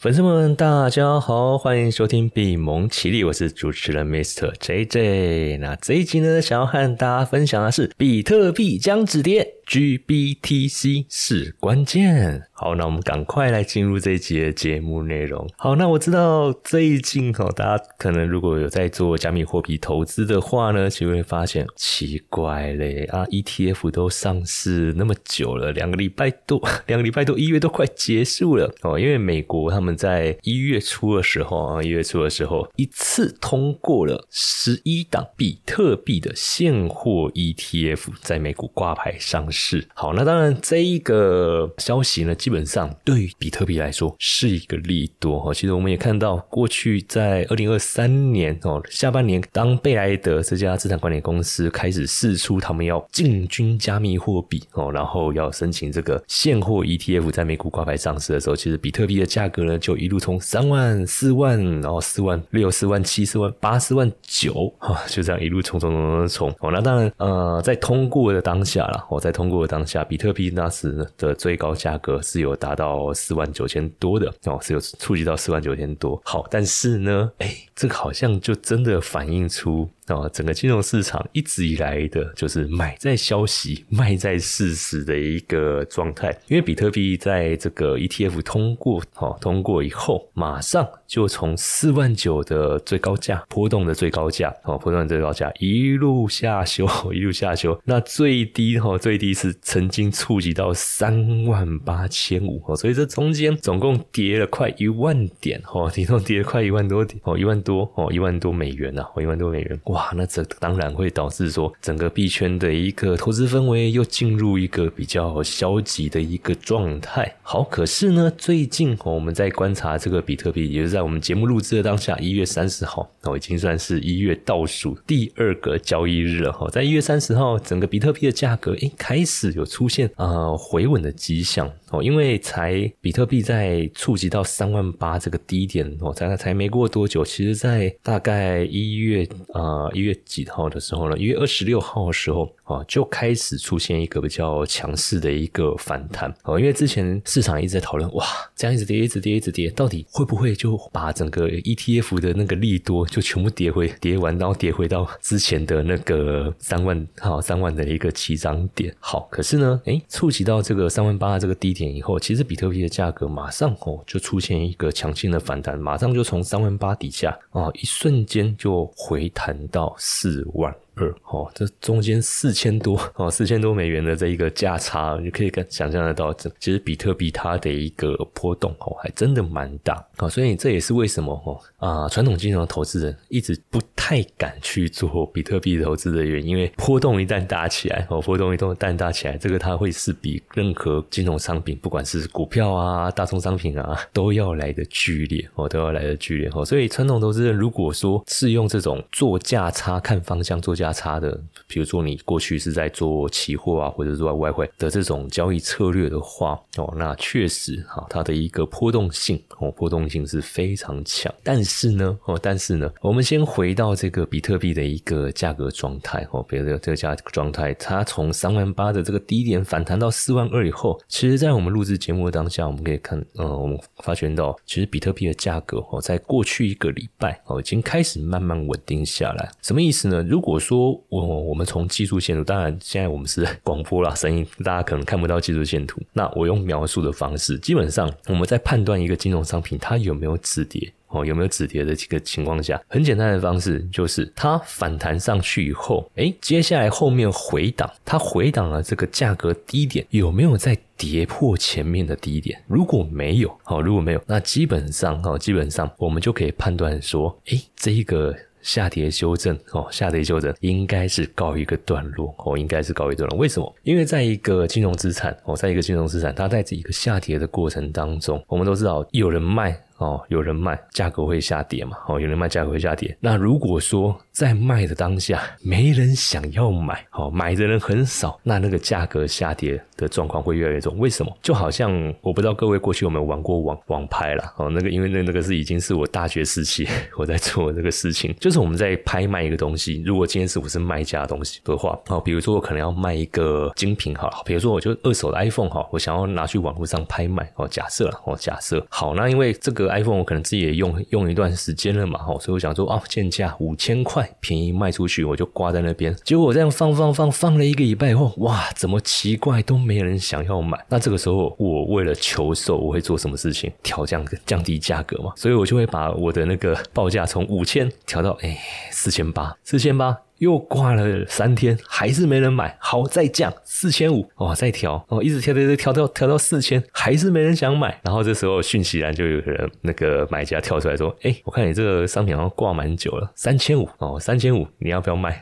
粉丝们，大家好，欢迎收听比蒙奇力，我是主持人 Mr. JJ。那这一集呢，想要和大家分享的是比特币将止跌。GBTC 是关键。好，那我们赶快来进入这一集的节目内容。好，那我知道最近哈，大家可能如果有在做加密货币投资的话呢，就会发现奇怪嘞啊，ETF 都上市那么久了，两个礼拜多，两个礼拜多，一月都快结束了哦。因为美国他们在一月初的时候啊，一月初的时候一次通过了十一档比特币的现货 ETF 在美股挂牌上市。是好，那当然这一个消息呢，基本上对于比特币来说是一个利多哈。其实我们也看到，过去在二零二三年哦下半年，当贝莱德这家资产管理公司开始试出他们要进军加密货币哦，然后要申请这个现货 ETF 在美股挂牌上市的时候，其实比特币的价格呢就一路从三万、四万，然后四万六、四万七、四万八、四万九哈，就这样一路冲冲冲冲冲哦。那当然呃，在通过的当下了，我在通。过当下，比特币那时的最高价格是有达到四万九千多的哦，是有触及到四万九千多。好，但是呢，哎，这个好像就真的反映出。啊，整个金融市场一直以来的就是买在消息，卖在事实的一个状态。因为比特币在这个 ETF 通过，哦，通过以后，马上就从四万九的最高价波动的最高价，哦，波动的最高价一路下修，一路下修。那最低哈，最低是曾经触及到三万八千五，哦，所以这中间总共跌了快一万点，哦，体重跌了快一万多点，哦，一万多，哦，一万多美元呐，哦，一万多美元，哇！哇，那这当然会导致说整个币圈的一个投资氛围又进入一个比较消极的一个状态。好，可是呢，最近我们在观察这个比特币，也是在我们节目录制的当下，一月三十号，哦，已经算是一月倒数第二个交易日了哈。在一月三十号，整个比特币的价格诶开始有出现呃回稳的迹象哦，因为才比特币在触及到三万八这个低点哦，才才没过多久，其实在大概一月啊。一月几号的时候呢？一月二十六号的时候啊，就开始出现一个比较强势的一个反弹哦。因为之前市场一直在讨论，哇，这样一直跌，一直跌，一直跌，到底会不会就把整个 ETF 的那个利多就全部跌回跌完，然后跌回到之前的那个三万哈三万的一个起涨点？好，可是呢，哎，触及到这个三万八这个低点以后，其实比特币的价格马上哦就出现一个强劲的反弹，马上就从三万八底下啊，一瞬间就回弹。到四万。二哦，这中间四千多 哦，四千多美元的这一个价差，你可以想象得到，这其实比特币它的一个波动哦，还真的蛮大啊，所以这也是为什么哦啊，传统金融投资人一直不太敢去做比特币投资的原因，因为波动一旦大起来哦，波动一旦大起来，这个它会是比任何金融商品，不管是股票啊、大宗商品啊，都要来的剧烈哦，都要来的剧烈哦，所以传统投资人如果说是用这种做价差看方向做价。价差的，比如说你过去是在做期货啊，或者做外汇的这种交易策略的话，哦，那确实哈，它的一个波动性哦，波动性是非常强。但是呢，哦，但是呢，我们先回到这个比特币的一个价格状态哦，比如说这个价状态，它从三万八的这个低点反弹到四万二以后，其实，在我们录制节目的当下，我们可以看，嗯，我们发觉到，其实比特币的价格哦，在过去一个礼拜哦，已经开始慢慢稳定下来。什么意思呢？如果说我我们从技术线图，当然现在我们是广播啦，声音大家可能看不到技术线图。那我用描述的方式，基本上我们在判断一个金融商品它有没有止跌哦，有没有止跌的这个情况下，很简单的方式就是它反弹上去以后，哎，接下来后面回档，它回档了这个价格低点有没有在跌破前面的低点？如果没有，好，如果没有，那基本上哈，基本上我们就可以判断说，哎，这一个。下跌修正哦，下跌修正应该是告一个段落哦，应该是告一段落。为什么？因为在一个金融资产哦，在一个金融资产，它在这一个下跌的过程当中，我们都知道有人卖。哦，有人卖，价格会下跌嘛？哦，有人卖，价格会下跌。那如果说在卖的当下没人想要买，哦，买的人很少，那那个价格下跌的状况会越来越重。为什么？就好像我不知道各位过去有没有玩过网网拍啦？哦，那个因为那那个是已经是我大学时期我在做那个事情，就是我们在拍卖一个东西。如果今天是我是卖家的东西的话，哦，比如说我可能要卖一个精品哈，比如说我就二手的 iPhone 哈，我想要拿去网络上拍卖哦，假设哦，假设好，那因为这个。iPhone 我可能自己也用用一段时间了嘛，所以我想说啊，贱价五千块，便宜卖出去，我就挂在那边。结果我这样放放放放了一个礼拜以后，哇，怎么奇怪都没人想要买？那这个时候我为了求售，我会做什么事情？调降降低价格嘛，所以我就会把我的那个报价从五千调到哎四千八，四千八。又挂了三天，还是没人买。好，再降四千五，哦，再调，哦，一直调调调调到调到四千，还是没人想买。然后这时候讯息栏就有人那个买家跳出来说：“哎，我看你这个商品好像挂蛮久了，三千五哦，三千五，你要不要卖？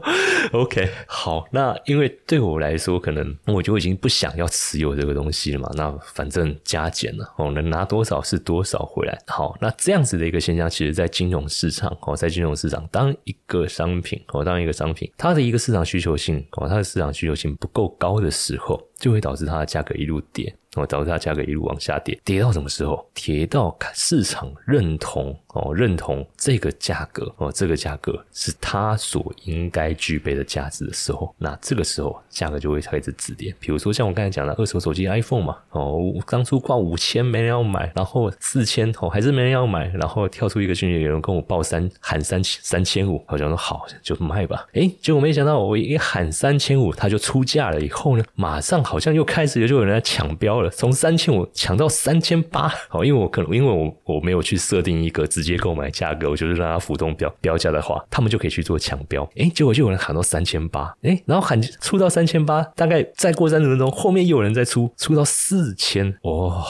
”OK，好，那因为对我来说，可能我就已经不想要持有这个东西了嘛。那反正加减了，哦，能拿多少是多少回来。好，那这样子的一个现象，其实在金融市场，哦，在金融市场，当一个商品哦。我当一个商品，它的一个市场需求性，哦，它的市场需求性不够高的时候，就会导致它的价格一路跌。哦，导致它价格一路往下跌，跌到什么时候？跌到市场认同哦，认同这个价格哦，这个价格是它所应该具备的价值的时候，那这个时候价格就会开始止跌。比如说像我刚才讲的二手手机 iPhone 嘛，哦，当初挂五千没人要买，然后四千哦还是没人要买，然后跳出一个讯息，有人跟我报三喊三千三千五，好像说好就卖吧，诶，结果没想到我一喊三千五，他就出价了，以后呢，马上好像又开始就有人来抢标了。从三千五抢到三千八，好，因为我可能因为我我没有去设定一个自己直接购买价格，我就是让它浮动标标价的话，他们就可以去做抢标。哎，结果就有人喊到三千八，哎，然后喊出到三千八，大概再过三十分钟，后面又有人再出出到四千，哦，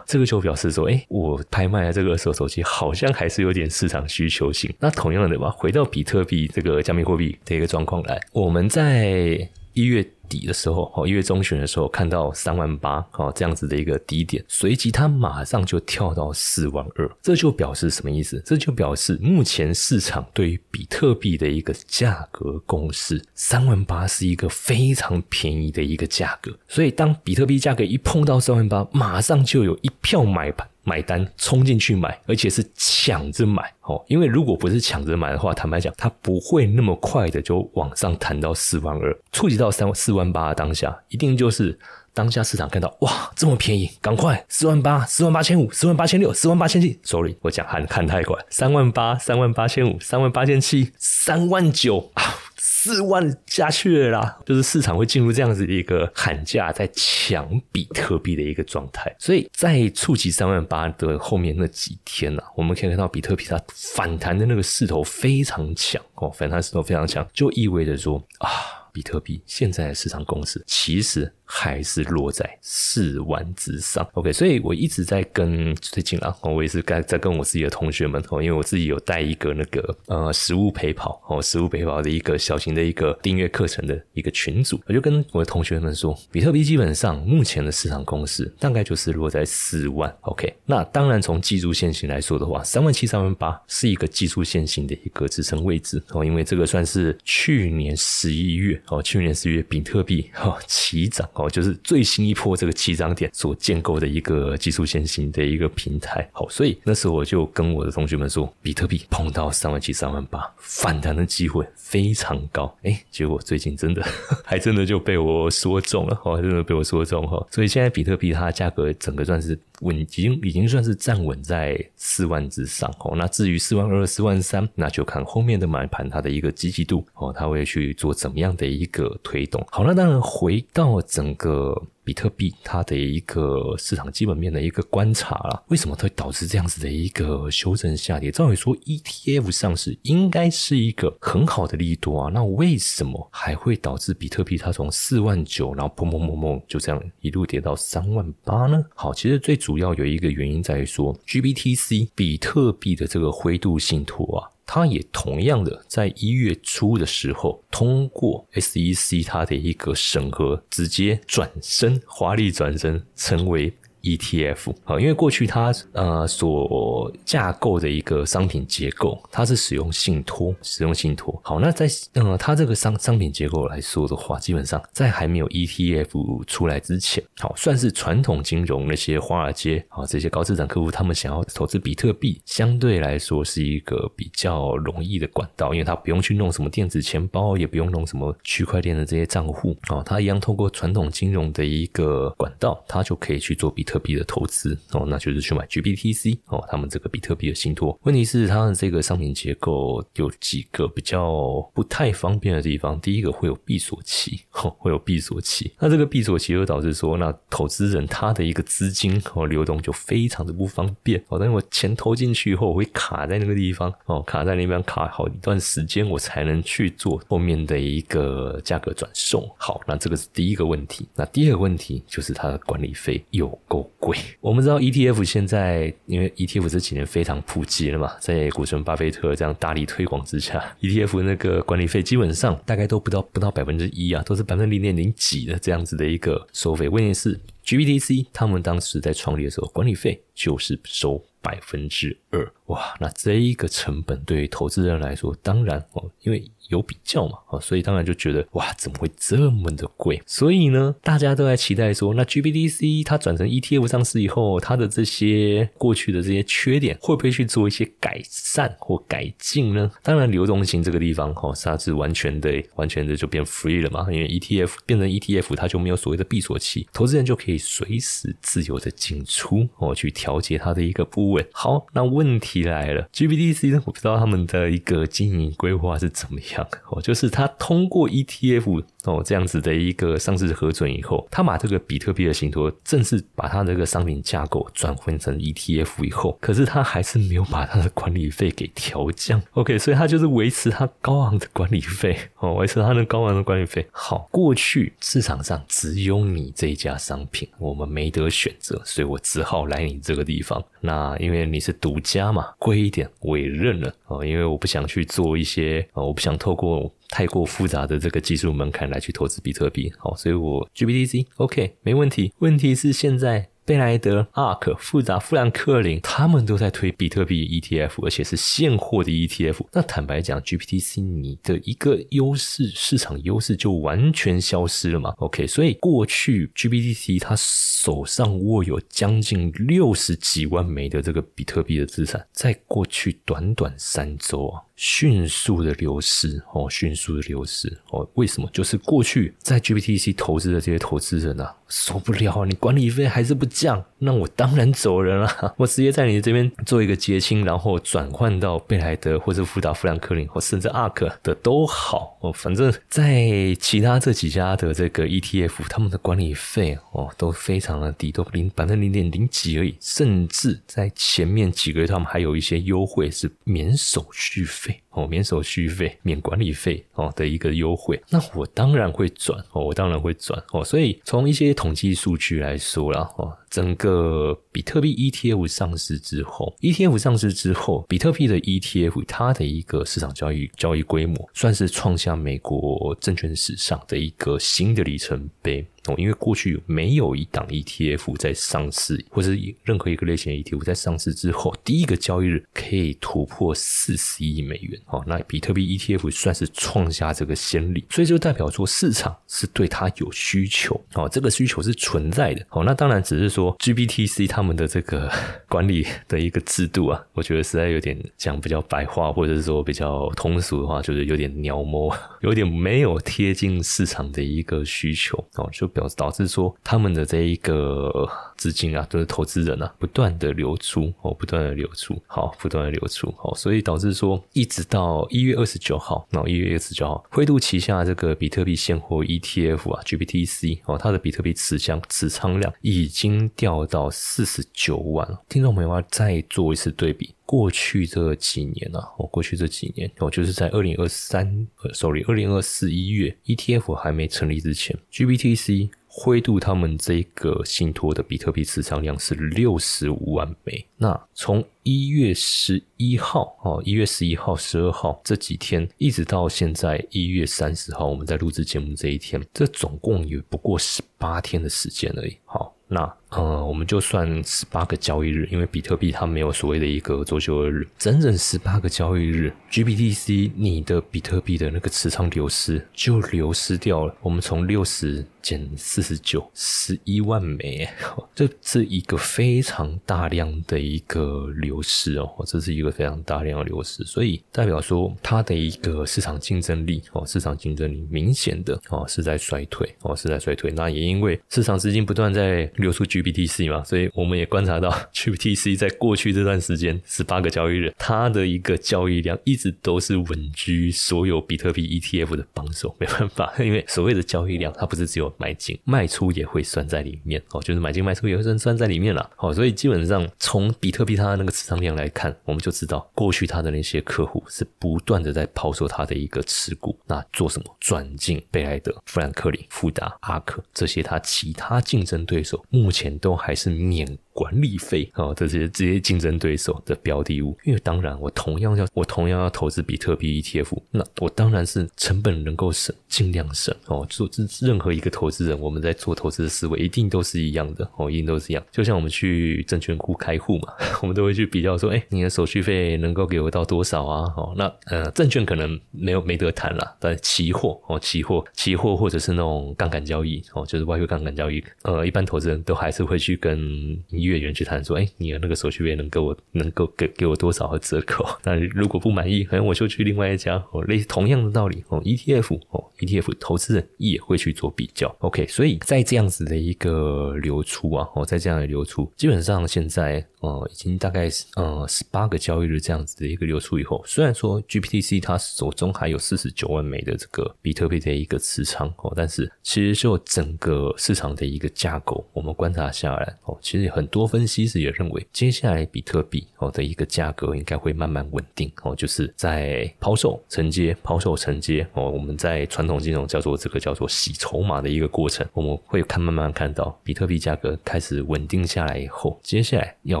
这个就表示说，哎，我拍卖的这个二手手机好像还是有点市场需求性。那同样的吧，回到比特币这个加密货币的一个状况来，我们在一月。底的时候，哦，一月中旬的时候看到三万八，哦，这样子的一个低点，随即它马上就跳到四万二，这就表示什么意思？这就表示目前市场对于比特币的一个价格共识，三万八是一个非常便宜的一个价格，所以当比特币价格一碰到三万八，马上就有一票买盘。买单冲进去买，而且是抢着买哦，因为如果不是抢着买的话，坦白讲，它不会那么快的就往上弹到四万二，触及到三四万八的当下，一定就是当下市场看到哇这么便宜，赶快四万八、四万八千五、四万八千六、四万八千七，sorry，我讲喊看太快，三万八、三万八千五、三万八千七、三万九啊。四万下去了啦，就是市场会进入这样子一个喊价，在抢比特币的一个状态。所以在触及三万八的后面那几天呢，我们可以看到比特币它反弹的那个势头非常强哦，反弹势头非常强，就意味着说啊。比特币现在的市场公司其实还是落在四万之上。OK，所以我一直在跟最近啊，我也是在在跟我自己的同学们哦，因为我自己有带一个那个呃实物陪跑哦，实物陪跑的一个小型的一个订阅课程的一个群组，我就跟我的同学们说，比特币基本上目前的市场公司大概就是落在四万。OK，那当然从技术线型来说的话，三万七、三万八是一个技术线型的一个支撑位置哦，因为这个算是去年十一月。哦，去年十一月，比特币哦起涨哦，就是最新一波这个起涨点所建构的一个技术先行的一个平台。好，所以那时候我就跟我的同学们说，比特币碰到三万七、三万八，反弹的机会非常高。哎，结果最近真的 还真的就被我说中了，哦，真的被我说中哈。所以现在比特币它的价格整个算是。稳已经已经算是站稳在四万之上哦。那至于四万二、四万三，那就看后面的买盘它的一个积极度哦，它会去做怎么样的一个推动。好，那当然回到整个。比特币它的一个市场基本面的一个观察了，为什么会导致这样子的一个修正下跌？照理说 ETF 上市应该是一个很好的利多啊，那为什么还会导致比特币它从四万九，然后砰砰砰砰就这样一路跌到三万八呢？好，其实最主要有一个原因在于说，GBTC 比特币的这个灰度信托啊。它也同样的在一月初的时候通过 SEC 它的一个审核，直接转身华丽转身成为。ETF 好，因为过去它呃所架构的一个商品结构，它是使用信托，使用信托。好，那在呃它这个商商品结构来说的话，基本上在还没有 ETF 出来之前，好算是传统金融那些华尔街啊这些高资产客户，他们想要投资比特币，相对来说是一个比较容易的管道，因为它不用去弄什么电子钱包，也不用弄什么区块链的这些账户啊，它一样透过传统金融的一个管道，它就可以去做比。特特币的投资哦，那就是去买 GBTC 哦，他们这个比特币的信托。问题是它的这个商品结构有几个比较不太方便的地方。第一个会有闭锁期，会有闭锁期。那这个闭锁期又导致说，那投资人他的一个资金哦流动就非常的不方便哦。但是我钱投进去以后，我会卡在那个地方哦，卡在那边卡好一段时间，我才能去做后面的一个价格转送。好，那这个是第一个问题。那第二个问题就是它的管理费有够。贵，我们知道 ETF 现在因为 ETF 这几年非常普及了嘛，在股神巴菲特这样大力推广之下，ETF 那个管理费基本上大概都不到不到百分之一啊，都是百分之零点零几的这样子的一个收费。问题是 GBTC 他们当时在创立的时候，管理费就是收百分之二，哇，那这一个成本对于投资人来说，当然哦，因为。有比较嘛，啊，所以当然就觉得哇，怎么会这么的贵？所以呢，大家都在期待说，那 GBDC 它转成 ETF 上市以后，它的这些过去的这些缺点，会不会去做一些改善或改进呢？当然，流动性这个地方，哈，它是完全的、完全的就变 free 了嘛，因为 ETF 变成 ETF，它就没有所谓的闭锁期，投资人就可以随时自由的进出，哦，去调节它的一个部位。好，那问题来了，GBDC 呢，我不知道他们的一个经营规划是怎么样。哦，就是它通过 ETF 哦这样子的一个上市核准以后，他把这个比特币的信托正式把他这个商品架构转换成 ETF 以后，可是他还是没有把他的管理费给调降。OK，所以他就是维持他高昂的管理费哦，维持他的高昂的管理费。好，过去市场上只有你这一家商品，我们没得选择，所以我只好来你这个地方。那因为你是独家嘛，贵一点我也认了哦，因为我不想去做一些哦，我不想透过太过复杂的这个技术门槛来去投资比特币，好，所以我 GBTC OK 没问题。问题是现在。贝莱德、ARK、复杂、富兰克林，他们都在推比特币 ETF，而且是现货的 ETF。那坦白讲，GPTC 你的一个优势，市场优势就完全消失了嘛？OK，所以过去 GPTC 它手上握有将近六十几万枚的这个比特币的资产，在过去短短三周啊。迅速的流失哦，迅速的流失哦，为什么？就是过去在 GPTC 投资的这些投资人啊，受不了，你管理费还是不降，那我当然走人了，我直接在你这边做一个结清，然后转换到贝莱德或者富达、富兰克林或甚至 ARK 的都好。哦，反正在其他这几家的这个 ETF，他们的管理费哦都非常的低，都零百分零点零几而已，甚至在前面几个月，他们还有一些优惠是免手续费。哦，免手续费、免管理费哦的一个优惠，那我当然会转哦，我当然会转哦。所以从一些统计数据来说啦，哦，整个比特币 ETF 上市之后，ETF 上市之后，比特币的 ETF 它的一个市场交易交易规模，算是创下美国证券史上的一个新的里程碑。哦因为过去没有一档 ETF 在上市，或者任何一个类型的 ETF 在上市之后，第一个交易日可以突破四十亿美元。哦，那比特币 ETF 算是创下这个先例，所以就代表说市场是对它有需求。哦，这个需求是存在的。哦，那当然只是说 GBTC 他们的这个管理的一个制度啊，我觉得实在有点讲比较白话，或者是说比较通俗的话，就是有点鸟摸，有点没有贴近市场的一个需求。哦，就。表示导致说他们的这一个资金啊，都是投资人啊，不断的流出哦，不断的流出，好，不断的流出，好，所以导致说一直到一月二十九号，那一月二十九号，灰度旗下这个比特币现货 ETF 啊，GBTC 哦，它的比特币持仓持仓量已经掉到四十九万听众朋友啊再做一次对比。过去这几年啊，哦，过去这几年哦，就是在二零二三，呃，sorry，二零二四一月，ETF 还没成立之前，GBTC 灰度他们这个信托的比特币持仓量是六十五万枚。那从一月十一号哦，一月十一号、十二号这几天，一直到现在一月三十号，我们在录制节目这一天，这总共也不过十八天的时间而已。好，那。呃，我们就算十八个交易日，因为比特币它没有所谓的一个周休日，整整十八个交易日，GBTC 你的比特币的那个持仓流失就流失掉了。我们从六十减四十九，十一万枚，这是一个非常大量的一个流失哦，这是一个非常大量的流失，所以代表说它的一个市场竞争力哦，市场竞争力明显的哦是在衰退哦是在衰退。那也因为市场资金不断在流出 G。GBTC 嘛，所以我们也观察到 GBTC 在过去这段时间十八个交易日，它的一个交易量一直都是稳居所有比特币 ETF 的榜首。没办法，因为所谓的交易量，它不是只有买进卖出也会算在里面哦，就是买进卖出也会算算在里面了。好，所以基本上从比特币它的那个持仓量来看，我们就知道过去它的那些客户是不断的在抛售它的一个持股，那做什么转进贝莱德、富兰克林、富达、阿克这些它其他竞争对手目前。都还是免。管理费啊，这些这些竞争对手的标的物，因为当然我同样要我同样要投资比特币 ETF，那我当然是成本能够省，尽量省哦。做任何一个投资人，我们在做投资的思维一定都是一样的哦，一定都是一样。就像我们去证券库开户嘛，我们都会去比较说，哎，你的手续费能够给我到多少啊？哦，那呃，证券可能没有没得谈了，但期货哦，期货期货或者是那种杠杆交易哦，就是外汇杠杆交易，呃，一般投资人都还是会去跟。月圆去谈说，哎，你的那个手续费能给我能够给给我多少的折扣？那如果不满意，可能我就去另外一家哦，类似同样的道理哦，ETF 哦，ETF 投资人也会去做比较。OK，所以在这样子的一个流出啊，哦，在这样的流出，基本上现在呃已经大概呃十八个交易日这样子的一个流出以后，虽然说 GPTC 它手中还有四十九万枚的这个比特币的一个持仓哦，但是其实就整个市场的一个架构，我们观察下来哦，其实很多。多分析师也认为，接下来比特币哦的一个价格应该会慢慢稳定哦，就是在抛售承接、抛售承接哦。我们在传统金融叫做这个叫做洗筹码的一个过程，我们会看慢慢看到比特币价格开始稳定下来以后，接下来要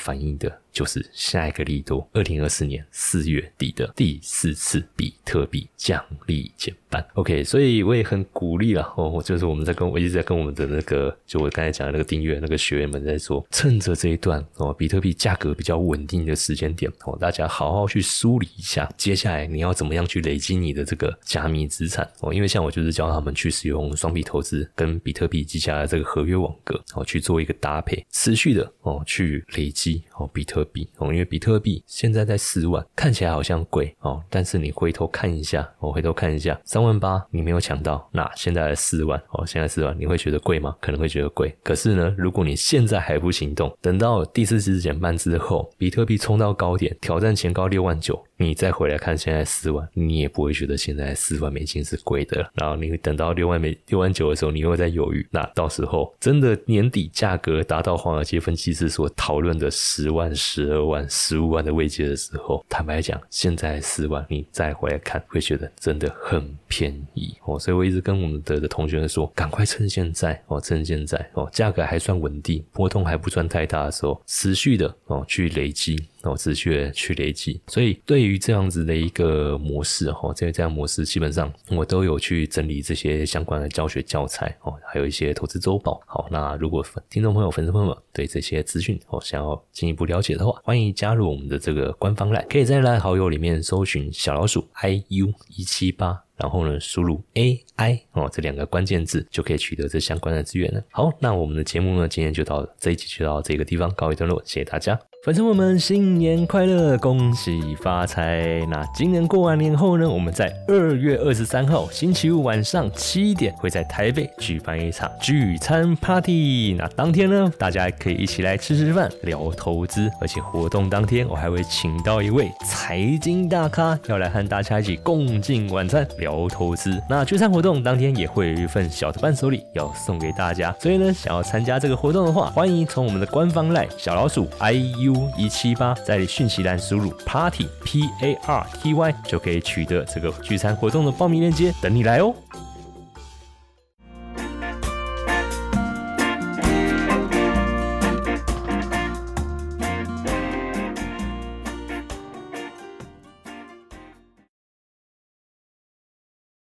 反应的。就是下一个力度，二零二四年四月底的第四次比特币奖励减半。OK，所以我也很鼓励了哦，就是我们在跟我一直在跟我们的那个，就我刚才讲的那个订阅那个学员们在说，趁着这一段哦，比特币价格比较稳定的时间点哦，大家好好去梳理一下，接下来你要怎么样去累积你的这个加密资产哦，因为像我就是教他们去使用双币投资跟比特币记下来这个合约网格哦，去做一个搭配，持续的哦去累积哦比特。币哦，因为比特币现在在四万，看起来好像贵哦，但是你回头看一下，我回头看一下，三万八你没有抢到，那现在四万哦，现在四万你会觉得贵吗？可能会觉得贵。可是呢，如果你现在还不行动，等到第四次减半之后，比特币冲到高点，挑战前高六万九。你再回来看现在四万，你也不会觉得现在四万美金是贵的。然后你等到六万美六万九的时候，你又在犹豫。那到时候真的年底价格达到华尔街分析师所讨论的十万、十十二万、十五万的位阶的时候，坦白讲，现在四万，你再回来看，会觉得真的很便宜哦。所以我一直跟我们的的同学们说，赶快趁现在哦，趁现在哦，价格还算稳定，波动还不算太大的时候，持续的哦去累积。哦，持续的去累积，所以对于这样子的一个模式哈，这个这样模式基本上我都有去整理这些相关的教学教材哦，还有一些投资周报。好，那如果听众朋友、粉丝朋友们对这些资讯哦想要进一步了解的话，欢迎加入我们的这个官方赖可以在赖好友里面搜寻小老鼠 i u 一七八，然后呢输入 a i 哦这两个关键字就可以取得这相关的资源了。好，那我们的节目呢今天就到这一集就到这个地方告一段落，谢谢大家。粉丝们，新年快乐，恭喜发财！那今年过完年后呢，我们在二月二十三号星期五晚上七点，会在台北举办一场聚餐 party。那当天呢，大家可以一起来吃吃饭，聊投资，而且活动当天我还会请到一位财经大咖，要来和大家一起共进晚餐，聊投资。那聚餐活动当天也会有一份小的伴手礼要送给大家，所以呢，想要参加这个活动的话，欢迎从我们的官方赖小老鼠 iu。一七八，在讯息栏输入 party p a r t y 就可以取得这个聚餐活动的报名链接，等你来哦。